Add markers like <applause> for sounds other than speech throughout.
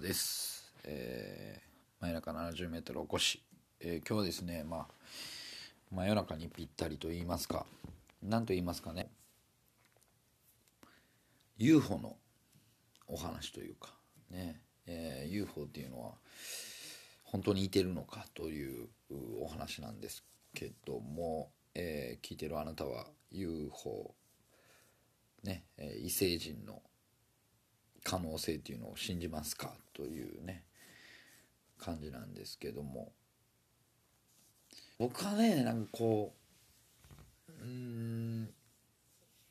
です、えー、真夜中70メートル起こし、えー今日はですねまあ真夜中にぴったりと言いますか。何と言いますかね。UFO のお話というか。ね、えー UFO っていうのは本当にいてるのかというお話なんですけども、えー聞いてるあなたは UFO ね、え異星人の可能性っていうのを信じますかというね感じなんですけども。僕はねなんかこううん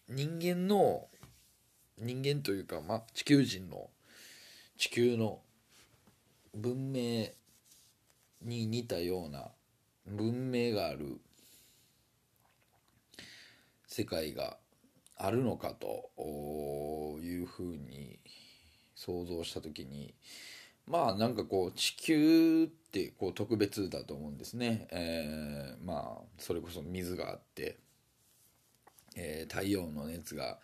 人間の人間というか、まあ、地球人の地球の文明に似たような文明がある世界があるのかというふうに想像した時にまあなんかこう地球ってこう特別だと思うんですね、えーまあそれこそ水があって、えー太陽の熱が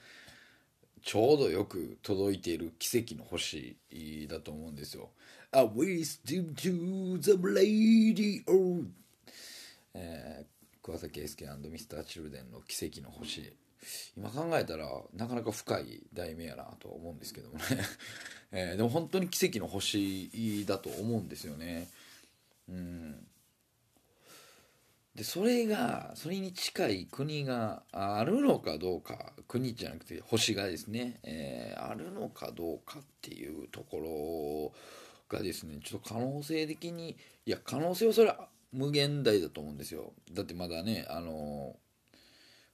ちょうどよく届いている奇跡の星だと思うんですよ。A wisdom to the radio えー桑田佳祐ミスターチルデンの奇跡の星今考えたらなかなか深い題名やなと思うんですけどもね、<laughs> えーでも本当に奇跡の星だと思うんですよね。うん。でそれがそれに近い国があるのかどうか国じゃなくて星がですね、えーあるのかどうかっていうところがですねちょっと可能性的にいや可能性はそれは無限大だと思うんですよ。だってまだねあの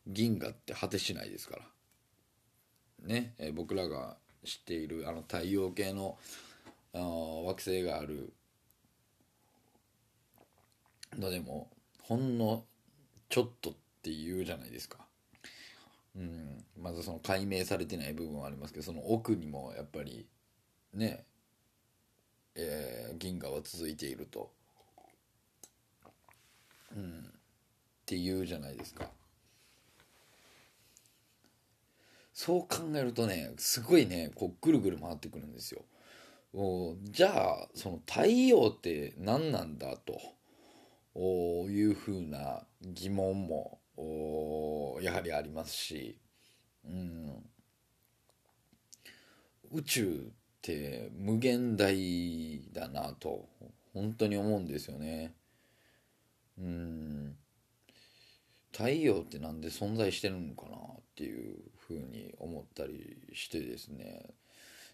銀河って果てしないですから。ね、え僕らが知っているあの太陽系のあ惑星があるのでもほんのちょっとっていうじゃないですか。うん、まずその解明されてない部分はありますけどその奥にもやっぱりね、えー銀河は続いていると、うん、っていうじゃないですか。そう考えるとねすごいねこうぐるぐる回ってくるんですよ。おじゃあその太陽って何なんだとおいうふうな疑問もおやはりありますし、うん、宇宙って無限大だなと本当に思うんですよね。うん。太陽ってなんで存在してるのかなっていうふうに思ったりしてですね。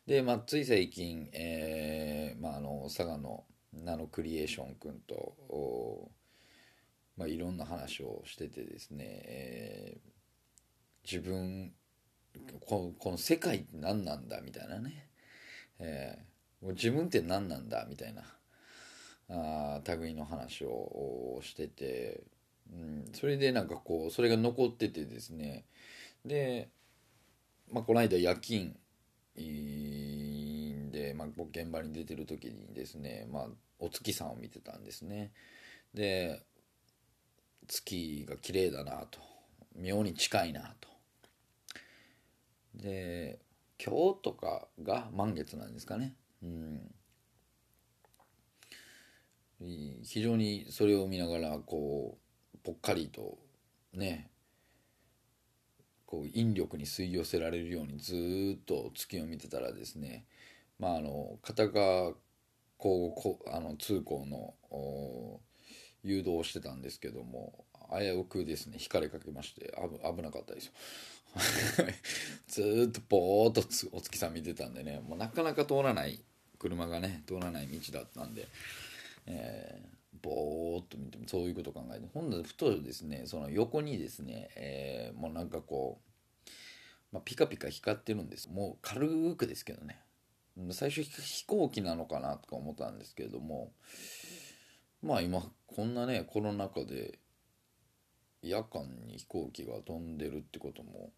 で、まあ、つい最近、えーまあ、あの佐賀のナノクリエーション君と、まあ、いろんな話をしててですね、えー自分このこの世界って何なんだみたいなね、えーもう自分って何なんだみたいなあ類の話をしてて、うん、それでなんかこうそれが残っててですねで、まあ、この間夜勤で、まあ、僕現場に出てる時にですね、まあ、お月さんを見てたんですね。で月が綺麗だなと妙に近いなと。で今日とかが満月なんですかね。うん。非常にそれを見ながらこうぽっかりとねこう引力に吸い寄せられるようにずっと月を見てたらですねまああの片側こうこうあの通行の誘導をしてたんですけども危うくですね引かれかけまして危危なかったですよ。<laughs> ずっとぼーっとつお月さん見てたんでねもうなかなか通らない車がね通らない道だったんで、えーぼーっと見てもそういうこと考えてほんでふとですねその横にですね、えーもうなんかこうまあ、ピカピカ光ってるんです。もう軽くですけどね。最初飛行機なのかなとか思ったんですけれどもまあ今こんなねコロナ禍で夜間に飛行機が飛んでるってことも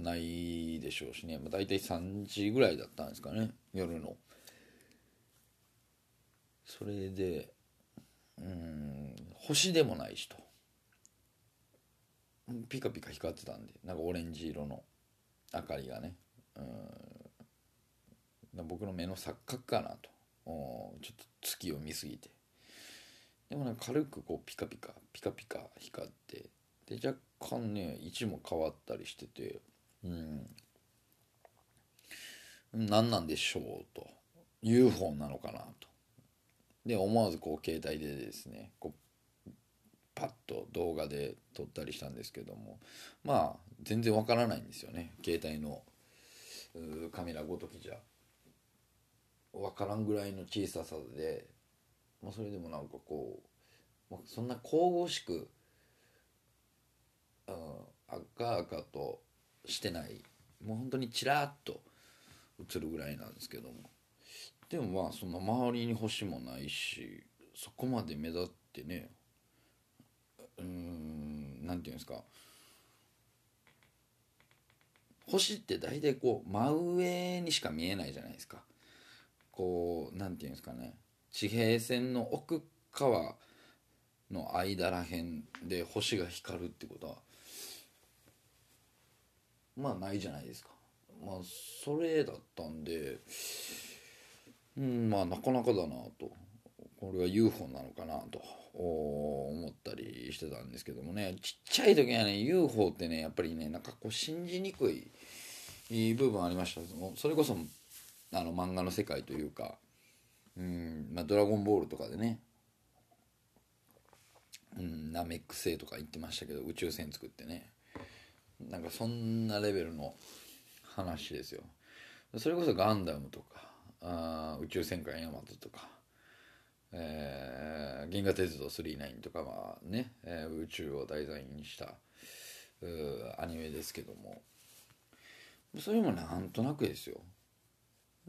ないでしょうしね、まあ、大体3時ぐらいだったんですかね夜の。それでうん星でもないしとピカピカ光ってたんで。なんかオレンジ色の明かりがね。うん。僕の目の錯覚かなと。ちょっと月を見すぎて。でもなんか軽くこうピカピカピカピカ光って。で若干ね位置も変わったりしてて。うん。何なんでしょうと。UFO なのかなと。で思わずこう携帯でですねこうパッと動画で撮ったりしたんですけどもまあ全然わからないんですよね。携帯のカメラごときじゃ。分からんぐらいの小ささで、まあ、それでもなんかこう、まあ、そんな神々しく、うん、赤々としてない。もう本当にちらっと映るぐらいなんですけども。でもまあそんな周りに星もないしそこまで目立ってねうんなんていうんですか。星って大体こう真上にしか見えないじゃないですか。こうなんていうんですかね。地平線の奥側の間らへんで星が光るってことはまあないじゃないですか。まあそれだったんでうんまあなかなかだなと。これは UFO なのかなと。思ったりしてたんですけどもね。ちっちゃい時はね UFO ってねやっぱりねなんかこう信じにくい部分ありました。けどそれこそあの漫画の世界というかうんまあ「ドラゴンボール」とかでね。うんナメック星とか言ってましたけど宇宙船作ってね。なんかそんなレベルの話ですよ。それこそガンダムとかあ宇宙戦艦ヤマトとか、えー、銀河鉄道999とかはね、えー、宇宙を題材にしたアニメですけども。それもなんとなくですよ。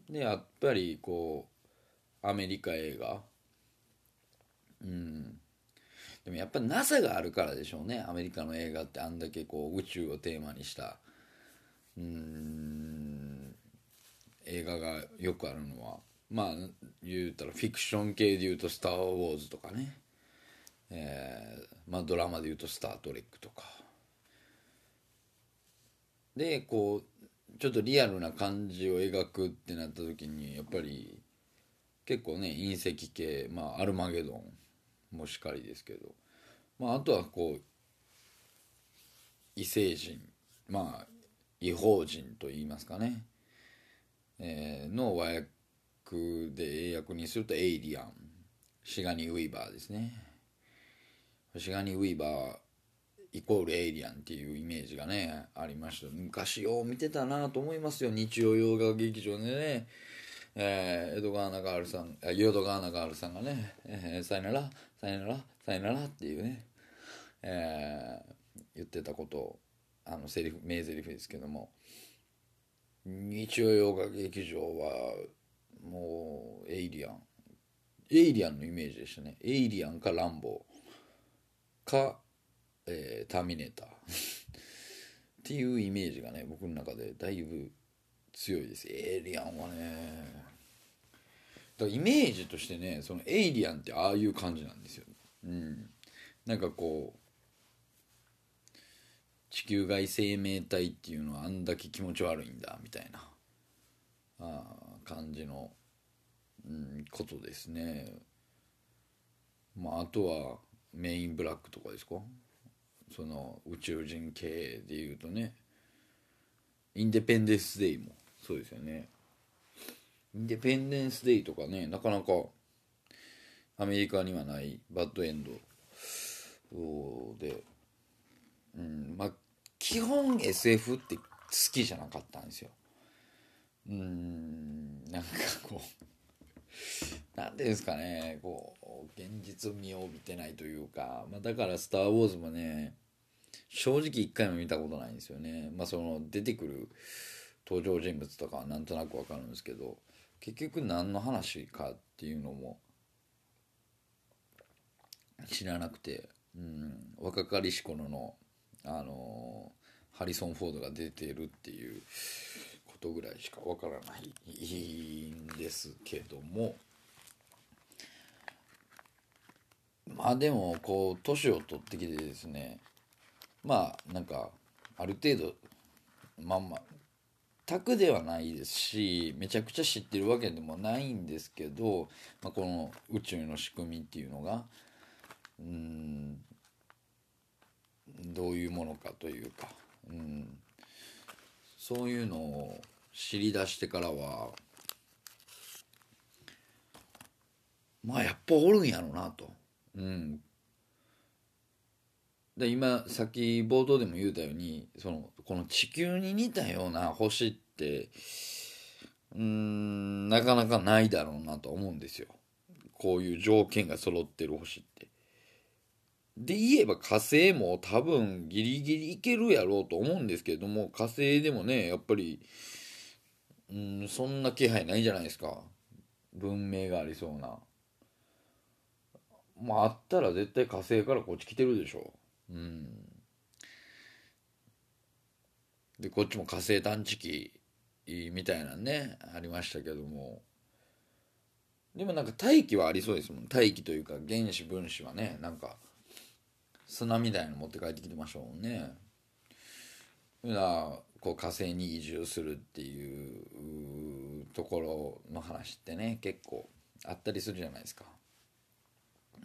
でやっぱりこうアメリカ映画。うん。でもやっぱ NASA があるからでしょうね。アメリカの映画ってあんだけこう宇宙をテーマにした。うん。映画がよくあるのはまあ言うたらフィクション系で言うと「スター・ウォーズ」とかね、えー、まあドラマで言うと「スター・トレック」とか。でこうちょっとリアルな感じを描くってなった時にやっぱり結構ね隕石系まあアルマゲドンもしかりですけど、まあ、あとはこう異星人まあ異邦人といいますかね、えー、の和訳で英訳にするとエイリアン。シガニー・ウィーバーですね。シガニー・ウィーバーイコールエイリアンっていうイメージがねありました。昔よう見てたなと思いますよ。日曜洋画劇場でね。えー、江戸川中春さん淀川中春さんがね、えー、さよならさよならさよならっていうね、えー、言ってたことあのセリフ名台詞ですけども。日曜洋画劇場はもうエイリアン。エイリアンのイメージでしたね。エイリアンかランボー。か、えー、ターミネーター。っていうイメージがね僕の中でだいぶ強いです。エイリアンはね。だイメージとしてねそのエイリアンってああいう感じなんですよ、うん、なんかこう地球外生命体っていうのはあんだけ気持ち悪いんだみたいなあ感じの、うん、ことですね。まああとはメインブラックとかですか？その宇宙人系でいうとね。インデペンデンス・デイもそうですよね。インデペンデンス・デイとかねなかなかアメリカにはないバッドエンドで、うんまあ、基本 SF って好きじゃなかったんですよ。うんなんかこう <laughs> 何ていうんですかねこう現実味を帯びてないというか、まあ、だから「スター・ウォーズ」もね正直一回も見たことないんですよね。まあその出てくる登場人物とかはなんとなくわかるんですけど結局何の話かっていうのも知らなくて、うん、若かりし頃のあのハリソン・フォードが出てるっていうことぐらいしかわからないんですけども。まあでもこう年を取ってきてですね。まあなんかある程度まあまあ卓ではないですしめちゃくちゃ知ってるわけでもないんですけど、まあ、この宇宙の仕組みっていうのがうんどういうものかというか、うん、そういうのを知り出してからはまあやっぱおるんやろなと。うん。で今さっき冒頭でも言うたようにそのこの地球に似たような星ってうんなかなかないだろうなと思うんですよ。こういう条件が揃ってる星って。で言えば火星も多分ギリギリいけるやろうと思うんですけれども火星でもねやっぱりうんそんな気配ないじゃないですか。文明がありそうな。まああったら絶対火星からこっち来てるでしょう。ん。でこっちも火星探知機みたいなねありましたけども。でもなんか大気はありそうですもん。大気というか原子分子はねなんか砂みたいなの持って帰ってきてましたもんね。だからこう火星に移住するっていうところの話ってね結構あったりするじゃないですか。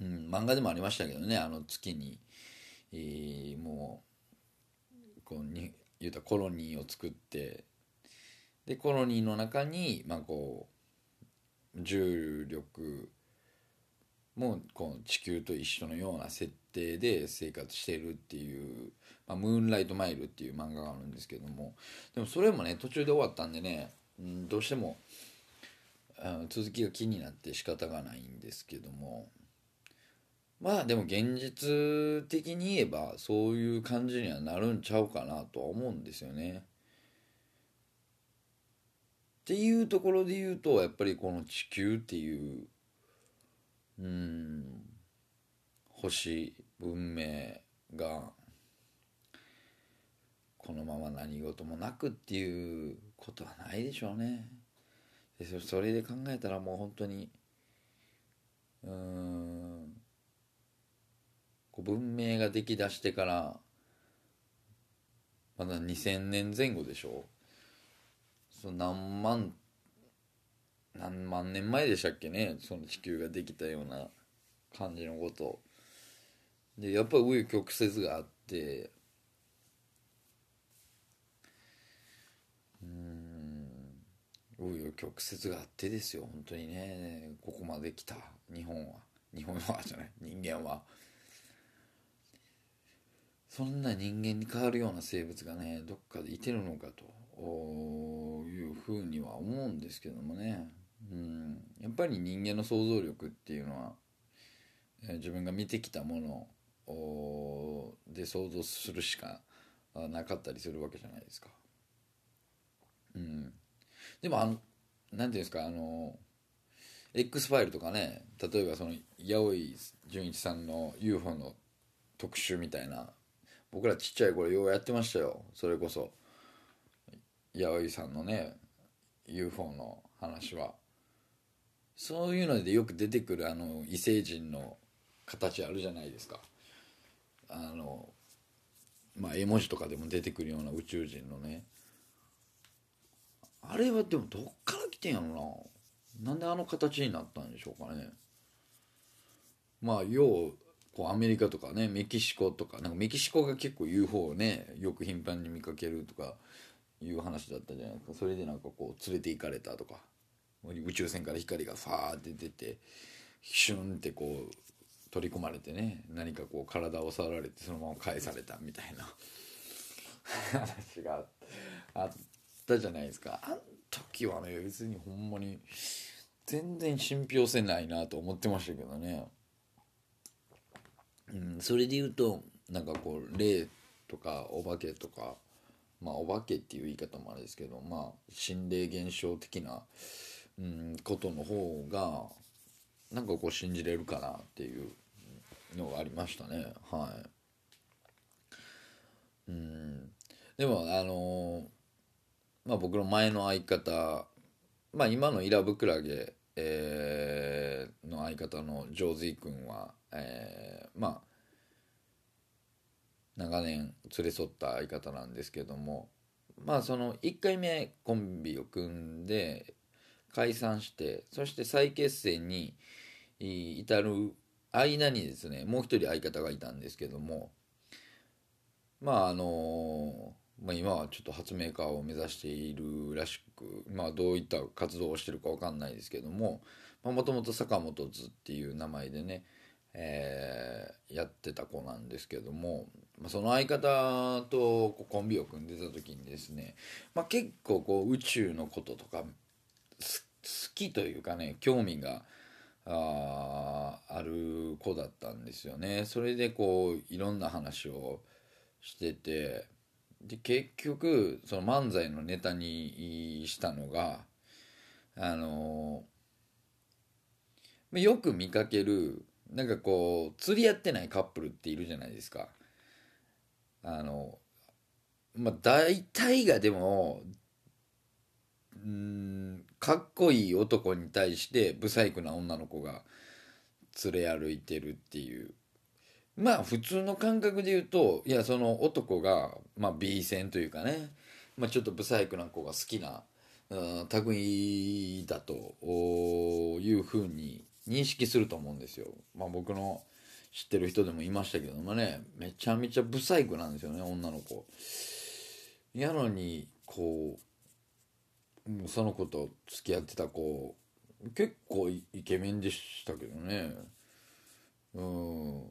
うん漫画でもありましたけどねあの月にえー、もうこうに言うたコロニーを作ってでコロニーの中にまあこう重力もこう地球と一緒のような設定で生活してるっていう「まあ、ムーンライトマイル」っていう漫画があるんですけどもでもそれもね途中で終わったんでね、うん、どうしても続きが気になって仕方がないんですけどもまあでも現実的に言えばそういう感じにはなるんちゃうかなとは思うんですよね。っていうところで言うとやっぱりこの地球っていううん星文明がこのまま何事もなくっていうことはないでしょうね。でそれで考えたらもう本当にうんこう文明が出来だしてからまだ2000年前後でしょ。その何万何万年前でしたっけね。その地球ができたような感じのことでやっぱり紆余曲折があって。うん。紆余曲折があってですよ本当にね。ここまで来た。日本は。日本はじゃない。人間は。そんな人間に変わるような生物がねどっかでいてるのかと。いうふうには思うんですけどもね、うん、やっぱり人間の想像力っていうのは、自分が見てきたもので想像するしかなかったりするわけじゃないですか。うん、でもあの何て言うんですかあの X ファイルとかね例えばその八百純一さんの UFO の特集みたいな僕らちっちゃい頃ようやってましたよ。それこそ八百さんのね UFO の話は。そういうのでよく出てくるあの異星人の形あるじゃないですか。あのまあ絵文字とかでも出てくるような宇宙人のね。あれはでもどっから来てんやろな。なんであの形になったんでしょうかね。まあようこうアメリカとかねメキシコとかなんかメキシコが結構 UFO をねよく頻繁に見かけるとかいう話だったじゃないですか。それでなんかこう連れて行かれたとか。宇宙船から光がファーって出てシュンってこう取り込まれてね何かこう体を触られてそのまま返されたみたいな。話があったじゃないですか。あん時はね別にほんまに全然信憑性ないなと思ってましたけどね。うん、それで言うとなんかこう霊とかお化けとかまあお化けっていう言い方もあれですけどまあ心霊現象的な、うん、ことの方がなんかこう信じれるかなっていうのがありましたね。はい。うん。でもあのまあ僕の前の相方まあ今のイラブクラゲ、えー、の相方のジョーズイ君は、えー、まあ長年連れ添った相方なんですけどもまあその1回目コンビを組んで解散してそして再結成に至る間にですねもう一人相方がいたんですけどもまああのまあ、今はちょっと発明家を目指しているらしく、まあ、どういった活動をしてるか分かんないですけどももともと坂本図っていう名前でね、えー、やってた子なんですけども、まあ、その相方とコンビを組んでた時にですね、まあ、結構こう宇宙のこととか好きというかね興味があある子だったんですよね。それでこういろんな話をしててで結局その漫才のネタにしたのがあのよく見かけるなんかこう釣り合ってないカップルっているじゃないですか。あのまあ大体がでもうんかっこいい男に対して不細工な女の子が連れ歩いてるっていうまあ普通の感覚で言うといやその男が、まあ、B 線というかね、まあ、ちょっと不細工な子が好きな類だというふうに認識すると思うんですよ。まあ、僕の知ってる人でもいましたけどもねめちゃめちゃ不細工なんですよね女の子。やのにこうその子と付き合ってた子結構イケメンでしたけどね。うん。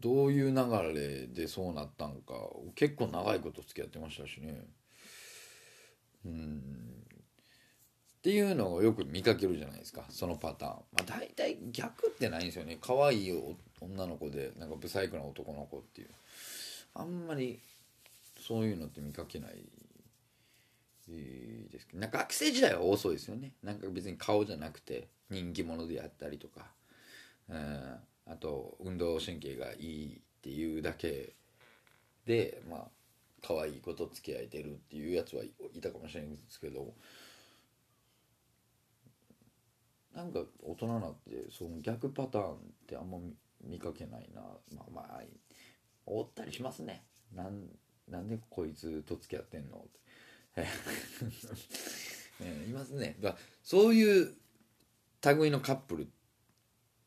どういう流れでそうなったんか結構長いこと付き合ってましたしね。うん。っていうのをよく見かけるじゃないですかそのパターン。まあ大体逆ってないんですよね。可愛い女の子でなんかブサイクな男の子っていう。あんまりそういうのって見かけないですけど。なんか学生時代は多そうですよね。なんか別に顔じゃなくて人気者であったりとか、うん。あと運動神経がいいっていうだけでまあ可愛い子と付き合えてるっていうやつはいたかもしれないんですけど。なんか大人になってその逆パターンってあんま見かけないな。まあまあおったりしますね。なんなんでこいつと付き合ってんのって。<laughs> いますね。だそういう類のカップル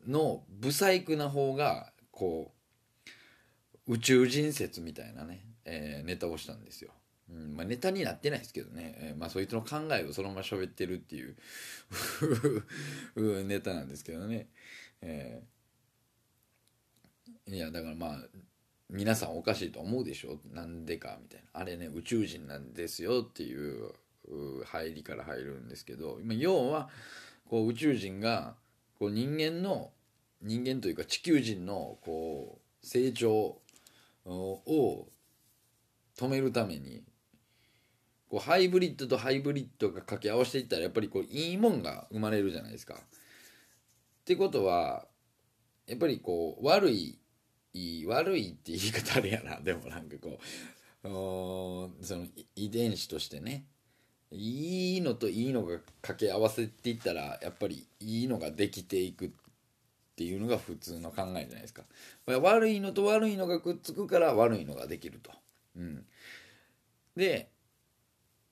の不細工な方がこう宇宙人説みたいなね、えー、ネタをしたんですよ。うんまあ、ネタになってないですけどね、えー、まあ、そいつの考えをそのまま喋ってるっていう <laughs> ネタなんですけどね、えー、いやだからまあ皆さんおかしいと思うでしょ？なんでかみたいなあれね宇宙人なんですよっていう入りから入るんですけど要はこう宇宙人がこう人間の人間というか地球人のこう成長を止めるためにこうハイブリッドとハイブリッドが掛け合わせていったらやっぱりこういいもんが生まれるじゃないですか。ってことはやっぱりこう悪い悪いって言い方あれやな。<laughs> でもなんかこうその遺伝子としてね。いいのといいのが掛け合わせていったらやっぱりいいのができていくっていうのが普通の考えじゃないですか。悪いのと悪いのがくっつくから悪いのができると、うん、で、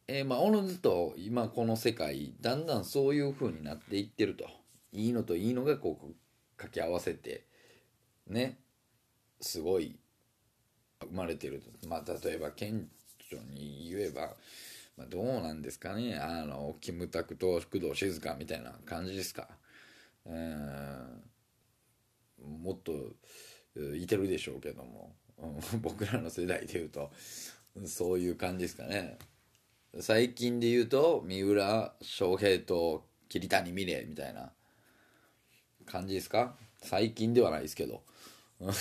えー、まあおのずと今この世界だんだんそういう風になっていってると。いいのといいのがこう掛け合わせてね。すごい生まれてると。まあ例えば顕著に言えばまあ、どうなんですかね。あのキムタクと工藤静香みたいな感じですか。うん。もっといてるでしょうけども、うん、僕らの世代でいうと。そういう感じですかね。最近で言うと三浦翔平と桐谷美玲みたいな感じですか。最近ではないですけど。うん。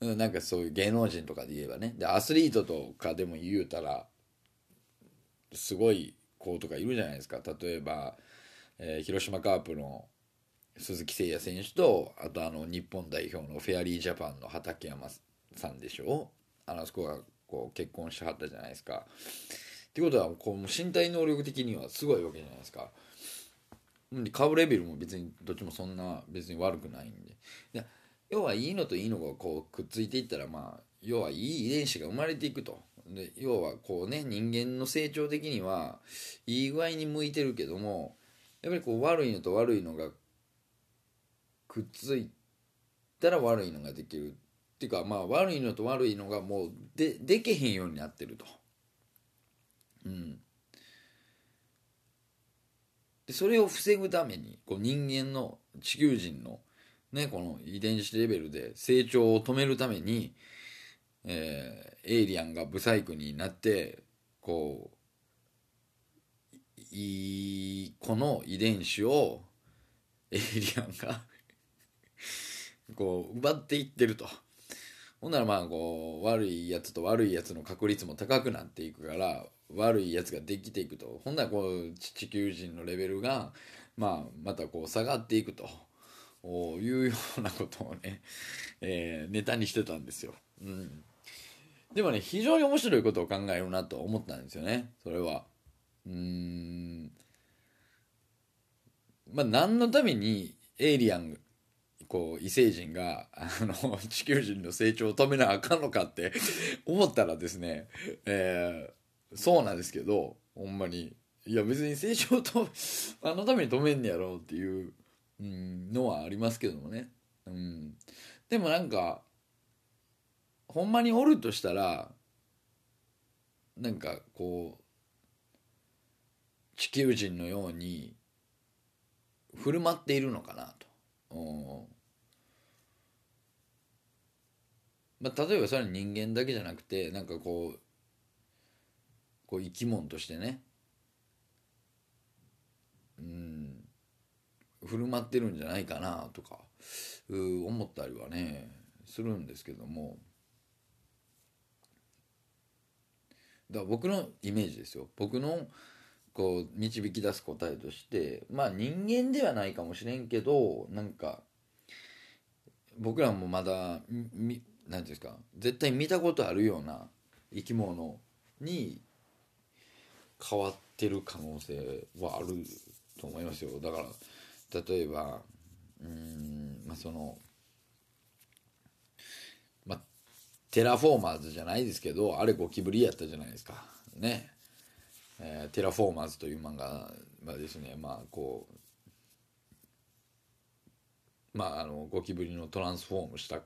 なんかそういう芸能人とかで言えばねでアスリートとかでも言うたらすごい子とかいるじゃないですか例えば、えー広島カープの鈴木誠也選手とあとあの日本代表のフェアリージャパンの畠山さんでしょあのそこがこう結婚しはったじゃないですか。ってことはこう身体能力的にはすごいわけじゃないですか。うんで顔レベルも別にどっちもそんな別に悪くないんでで要はいいのといいのがこうくっついていったらまあ要はいい遺伝子が生まれていくと。で要はこうね人間の成長的にはいい具合に向いてるけどもやっぱりこう悪いのと悪いのがくっついたら悪いのができる。っていうかまあ悪いのと悪いのがもうででけへんようになってると。うん、でそれを防ぐためにこう人間の地球人の、ね、この遺伝子レベルで成長を止めるために、えーエイリアンがブサイクになってこういいこの遺伝子をエイリアンが <laughs> こう奪っていってると。ほんならまあこう悪いやつと悪いやつの確率も高くなっていくから悪いやつができていくとほんならこう地球人のレベルがまあまたこう下がっていくというようなことをね、<laughs> えーネタにしてたんですよ。うん、でもね非常に面白いことを考えるなと思ったんですよねそれは。うーんまあ何のためにエイリアンこう異星人があの <laughs> 地球人の成長を止めなあかんのかって <laughs> 思ったらですね、えーそうなんですけどほんまにいや別に成長とあのために止めんねやろうっていう、うん、のはありますけどもね、うん、でもなんかほんまにおるとしたらなんかこう地球人のように振る舞っているのかなと。うん。まあ、例えばそれは人間だけじゃなくてなんかこうこう生き物としてね。うん。振る舞ってるんじゃないかなとかう思ったりはねするんですけども。だから僕のイメージですよ。僕のこう導き出す答えとしてまあ人間ではないかもしれんけどなんか僕らもまだみなんていうんですか絶対見たことあるような生き物に変わってる可能性はあると思いますよ。だから例えばうんまあそのまあテラフォーマーズじゃないですけどあれゴキブリやったじゃないですか。ね。えーテラフォーマーズという漫画はですね。まあこうまああのゴキブリのトランスフォームした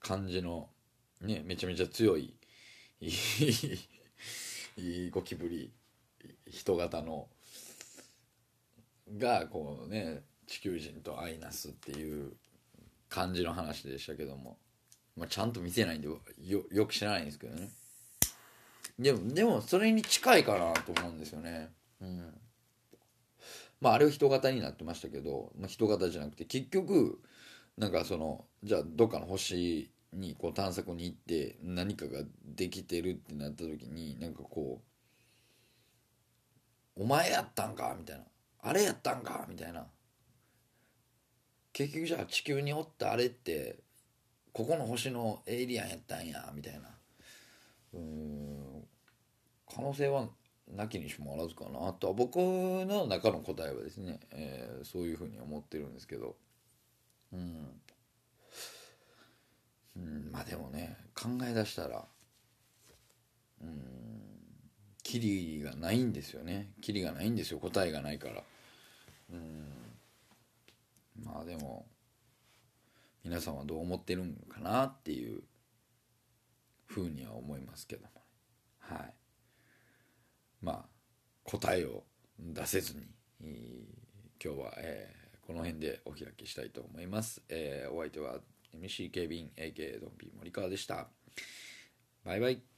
感じのねめちゃめちゃ強い <laughs> いいゴキブリ人型のがこうね地球人と相なすっていう感じの話でしたけども、まあ、ちゃんと見てないんでよよく知らないんですけどね。でもでもそれに近いかなと思うんですよね。うん。まああれは人型になってましたけど、まあ、人型じゃなくて結局なんかそのじゃあどっかの星にこう探索に行って何かができてるってなった時になんかこう「お前やったんか」みたいな「あれやったんか」みたいな。結局じゃあ地球におったあれってここの星のエイリアンやったんや？みたいな。うん。可能性はなきにしもあらずかなとは僕の中の答えはですね、えーそういうふうに思ってるんですけど。うん、うん、まあでもね考え出したらうん。キリがないんですよね。キリがないんですよ。答えがないから。うん。まあでも皆さんはどう思ってるんかなっていうふうには思いますけどもはい。まあ答えを出せずに今日は、えーこの辺でお開きしたいと思います、えーお相手は MC 警備員 AK ドンピー森川でした。バイバイ。